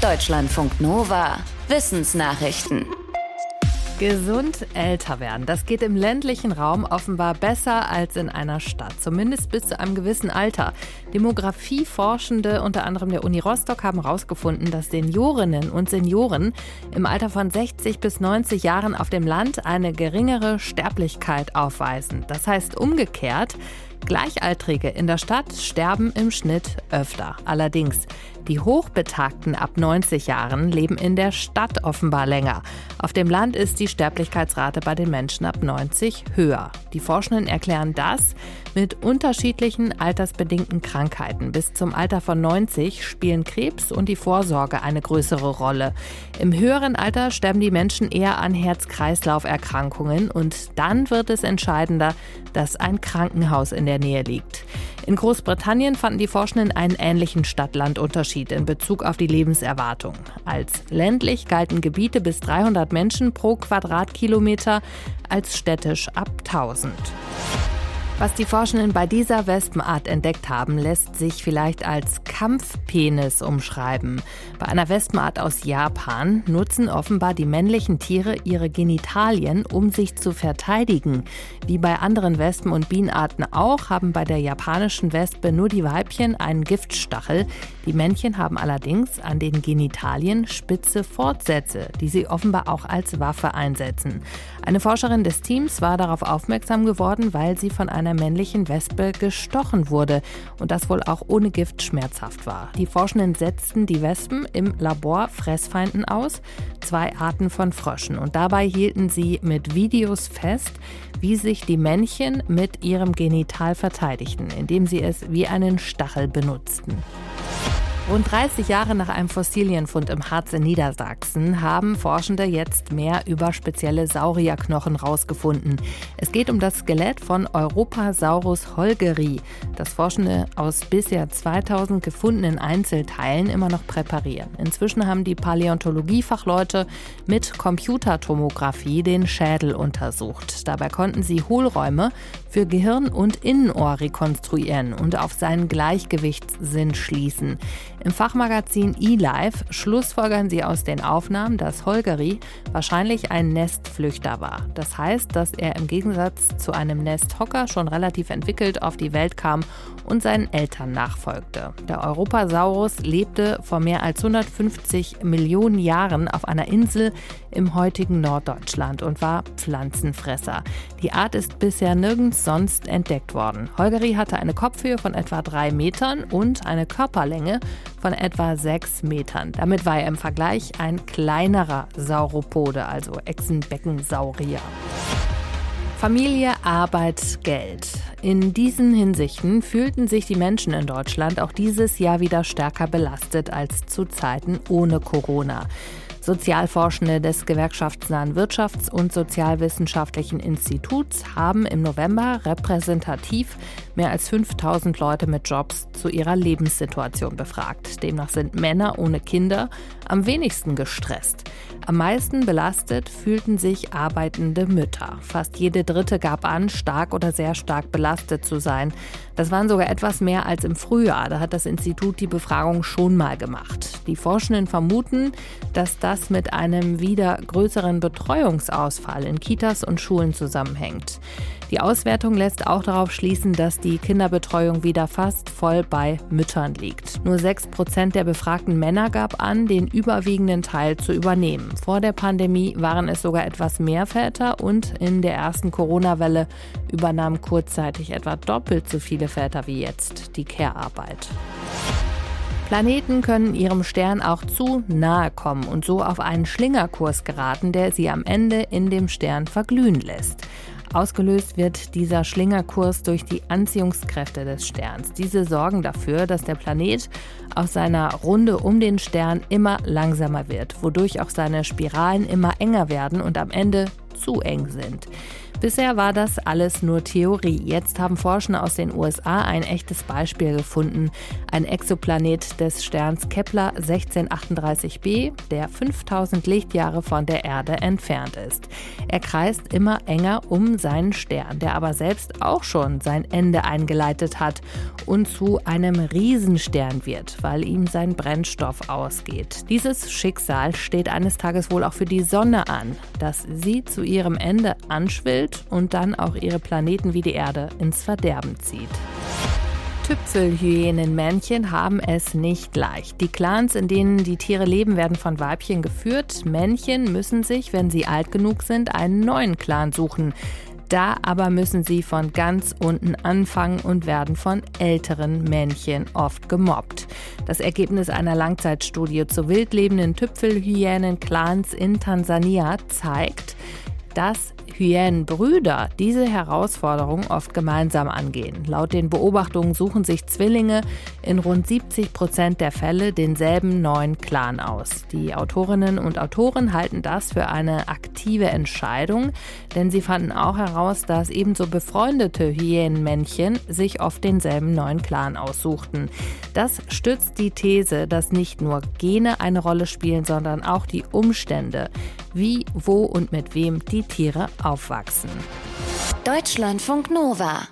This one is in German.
Deutschlandfunk Nova. Wissensnachrichten. Gesund älter werden, das geht im ländlichen Raum offenbar besser als in einer Stadt, zumindest bis zu einem gewissen Alter. Demografieforschende, unter anderem der Uni Rostock, haben herausgefunden, dass Seniorinnen und Senioren im Alter von 60 bis 90 Jahren auf dem Land eine geringere Sterblichkeit aufweisen. Das heißt umgekehrt, Gleichaltrige in der Stadt sterben im Schnitt öfter. Allerdings, die Hochbetagten ab 90 Jahren leben in der Stadt offenbar länger. Auf dem Land ist die Sterblichkeitsrate bei den Menschen ab 90 höher. Die Forschenden erklären das mit unterschiedlichen altersbedingten Krankheiten. Bis zum Alter von 90 spielen Krebs und die Vorsorge eine größere Rolle. Im höheren Alter sterben die Menschen eher an Herz-Kreislauf-Erkrankungen und dann wird es entscheidender, dass ein Krankenhaus in der Nähe liegt. In Großbritannien fanden die Forschenden einen ähnlichen Stadt-Land-Unterschied in Bezug auf die Lebenserwartung. Als ländlich galten Gebiete bis 300 Menschen pro Quadratkilometer, als städtisch ab 1000. Was die Forschenden bei dieser Wespenart entdeckt haben, lässt sich vielleicht als Kampfpenis umschreiben. Bei einer Wespenart aus Japan nutzen offenbar die männlichen Tiere ihre Genitalien, um sich zu verteidigen. Wie bei anderen Wespen- und Bienenarten auch, haben bei der japanischen Wespe nur die Weibchen einen Giftstachel. Die Männchen haben allerdings an den Genitalien spitze Fortsätze, die sie offenbar auch als Waffe einsetzen. Eine Forscherin des Teams war darauf aufmerksam geworden, weil sie von einer männlichen Wespe gestochen wurde und das wohl auch ohne Gift schmerzhaft war. Die Forschenden setzten die Wespen im Labor Fressfeinden aus, zwei Arten von Fröschen und dabei hielten sie mit Videos fest, wie sich die Männchen mit ihrem Genital verteidigten, indem sie es wie einen Stachel benutzten. Rund 30 Jahre nach einem Fossilienfund im Harz in Niedersachsen haben Forschende jetzt mehr über spezielle Saurierknochen herausgefunden. Es geht um das Skelett von Europasaurus holgeri, das Forschende aus bisher 2000 gefundenen Einzelteilen immer noch präparieren. Inzwischen haben die Paläontologiefachleute mit Computertomographie den Schädel untersucht. Dabei konnten sie Hohlräume für Gehirn und Innenohr rekonstruieren und auf seinen Gleichgewichtssinn schließen. Im Fachmagazin eLife schlussfolgern sie aus den Aufnahmen, dass Holgeri wahrscheinlich ein Nestflüchter war. Das heißt, dass er im Gegensatz zu einem Nesthocker schon relativ entwickelt auf die Welt kam und seinen Eltern nachfolgte. Der Europasaurus lebte vor mehr als 150 Millionen Jahren auf einer Insel im heutigen Norddeutschland und war Pflanzenfresser. Die Art ist bisher nirgends sonst entdeckt worden. Holgeri hatte eine Kopfhöhe von etwa drei Metern und eine Körperlänge von etwa sechs Metern. Damit war er im Vergleich ein kleinerer Sauropode, also Echsenbeckensaurier. Familie, Arbeit, Geld. In diesen Hinsichten fühlten sich die Menschen in Deutschland auch dieses Jahr wieder stärker belastet als zu Zeiten ohne Corona. Sozialforschende des gewerkschaftsnahen Wirtschafts- und Sozialwissenschaftlichen Instituts haben im November repräsentativ mehr als 5000 Leute mit Jobs zu ihrer Lebenssituation befragt. Demnach sind Männer ohne Kinder am wenigsten gestresst. Am meisten belastet fühlten sich arbeitende Mütter. Fast jede dritte gab an, stark oder sehr stark belastet zu sein. Das waren sogar etwas mehr als im Frühjahr. Da hat das Institut die Befragung schon mal gemacht. Die Forschenden vermuten, dass das mit einem wieder größeren Betreuungsausfall in Kitas und Schulen zusammenhängt. Die Auswertung lässt auch darauf schließen, dass die Kinderbetreuung wieder fast voll bei Müttern liegt. Nur 6 Prozent der befragten Männer gab an, den überwiegenden Teil zu übernehmen. Vor der Pandemie waren es sogar etwas mehr Väter und in der ersten Corona-Welle übernahmen kurzzeitig etwa doppelt so viele Väter wie jetzt die Care-Arbeit. Planeten können ihrem Stern auch zu nahe kommen und so auf einen Schlingerkurs geraten, der sie am Ende in dem Stern verglühen lässt. Ausgelöst wird dieser Schlingerkurs durch die Anziehungskräfte des Sterns. Diese sorgen dafür, dass der Planet auf seiner Runde um den Stern immer langsamer wird, wodurch auch seine Spiralen immer enger werden und am Ende zu eng sind. Bisher war das alles nur Theorie. Jetzt haben Forscher aus den USA ein echtes Beispiel gefunden. Ein Exoplanet des Sterns Kepler 1638b, der 5000 Lichtjahre von der Erde entfernt ist. Er kreist immer enger um seinen Stern, der aber selbst auch schon sein Ende eingeleitet hat und zu einem Riesenstern wird, weil ihm sein Brennstoff ausgeht. Dieses Schicksal steht eines Tages wohl auch für die Sonne an, dass sie zu ihrem Ende anschwillt erfüllt und dann auch ihre Planeten wie die Erde ins Verderben zieht. Tüpfelhyänenmännchen haben es nicht leicht. Die Clans, in denen die Tiere leben, werden von Weibchen geführt. Männchen müssen sich, wenn sie alt genug sind, einen neuen Clan suchen. Da aber müssen sie von ganz unten anfangen und werden von älteren Männchen oft gemobbt. Das Ergebnis einer Langzeitstudie zu wildlebenden Tüpfelhyänen-Clans in Tansania zeigt, dass Hyänenbrüder diese Herausforderung oft gemeinsam angehen. Laut den Beobachtungen suchen sich Zwillinge in rund 70 Prozent der Fälle denselben neuen Clan aus. Die Autorinnen und Autoren halten das für eine aktive Entscheidung, denn sie fanden auch heraus, dass ebenso befreundete Hyänenmännchen sich oft denselben neuen Clan aussuchten. Das stützt die These, dass nicht nur Gene eine Rolle spielen, sondern auch die Umstände, wie, wo und mit wem die Tiere aufwachsen. Deutschlandfunk Nova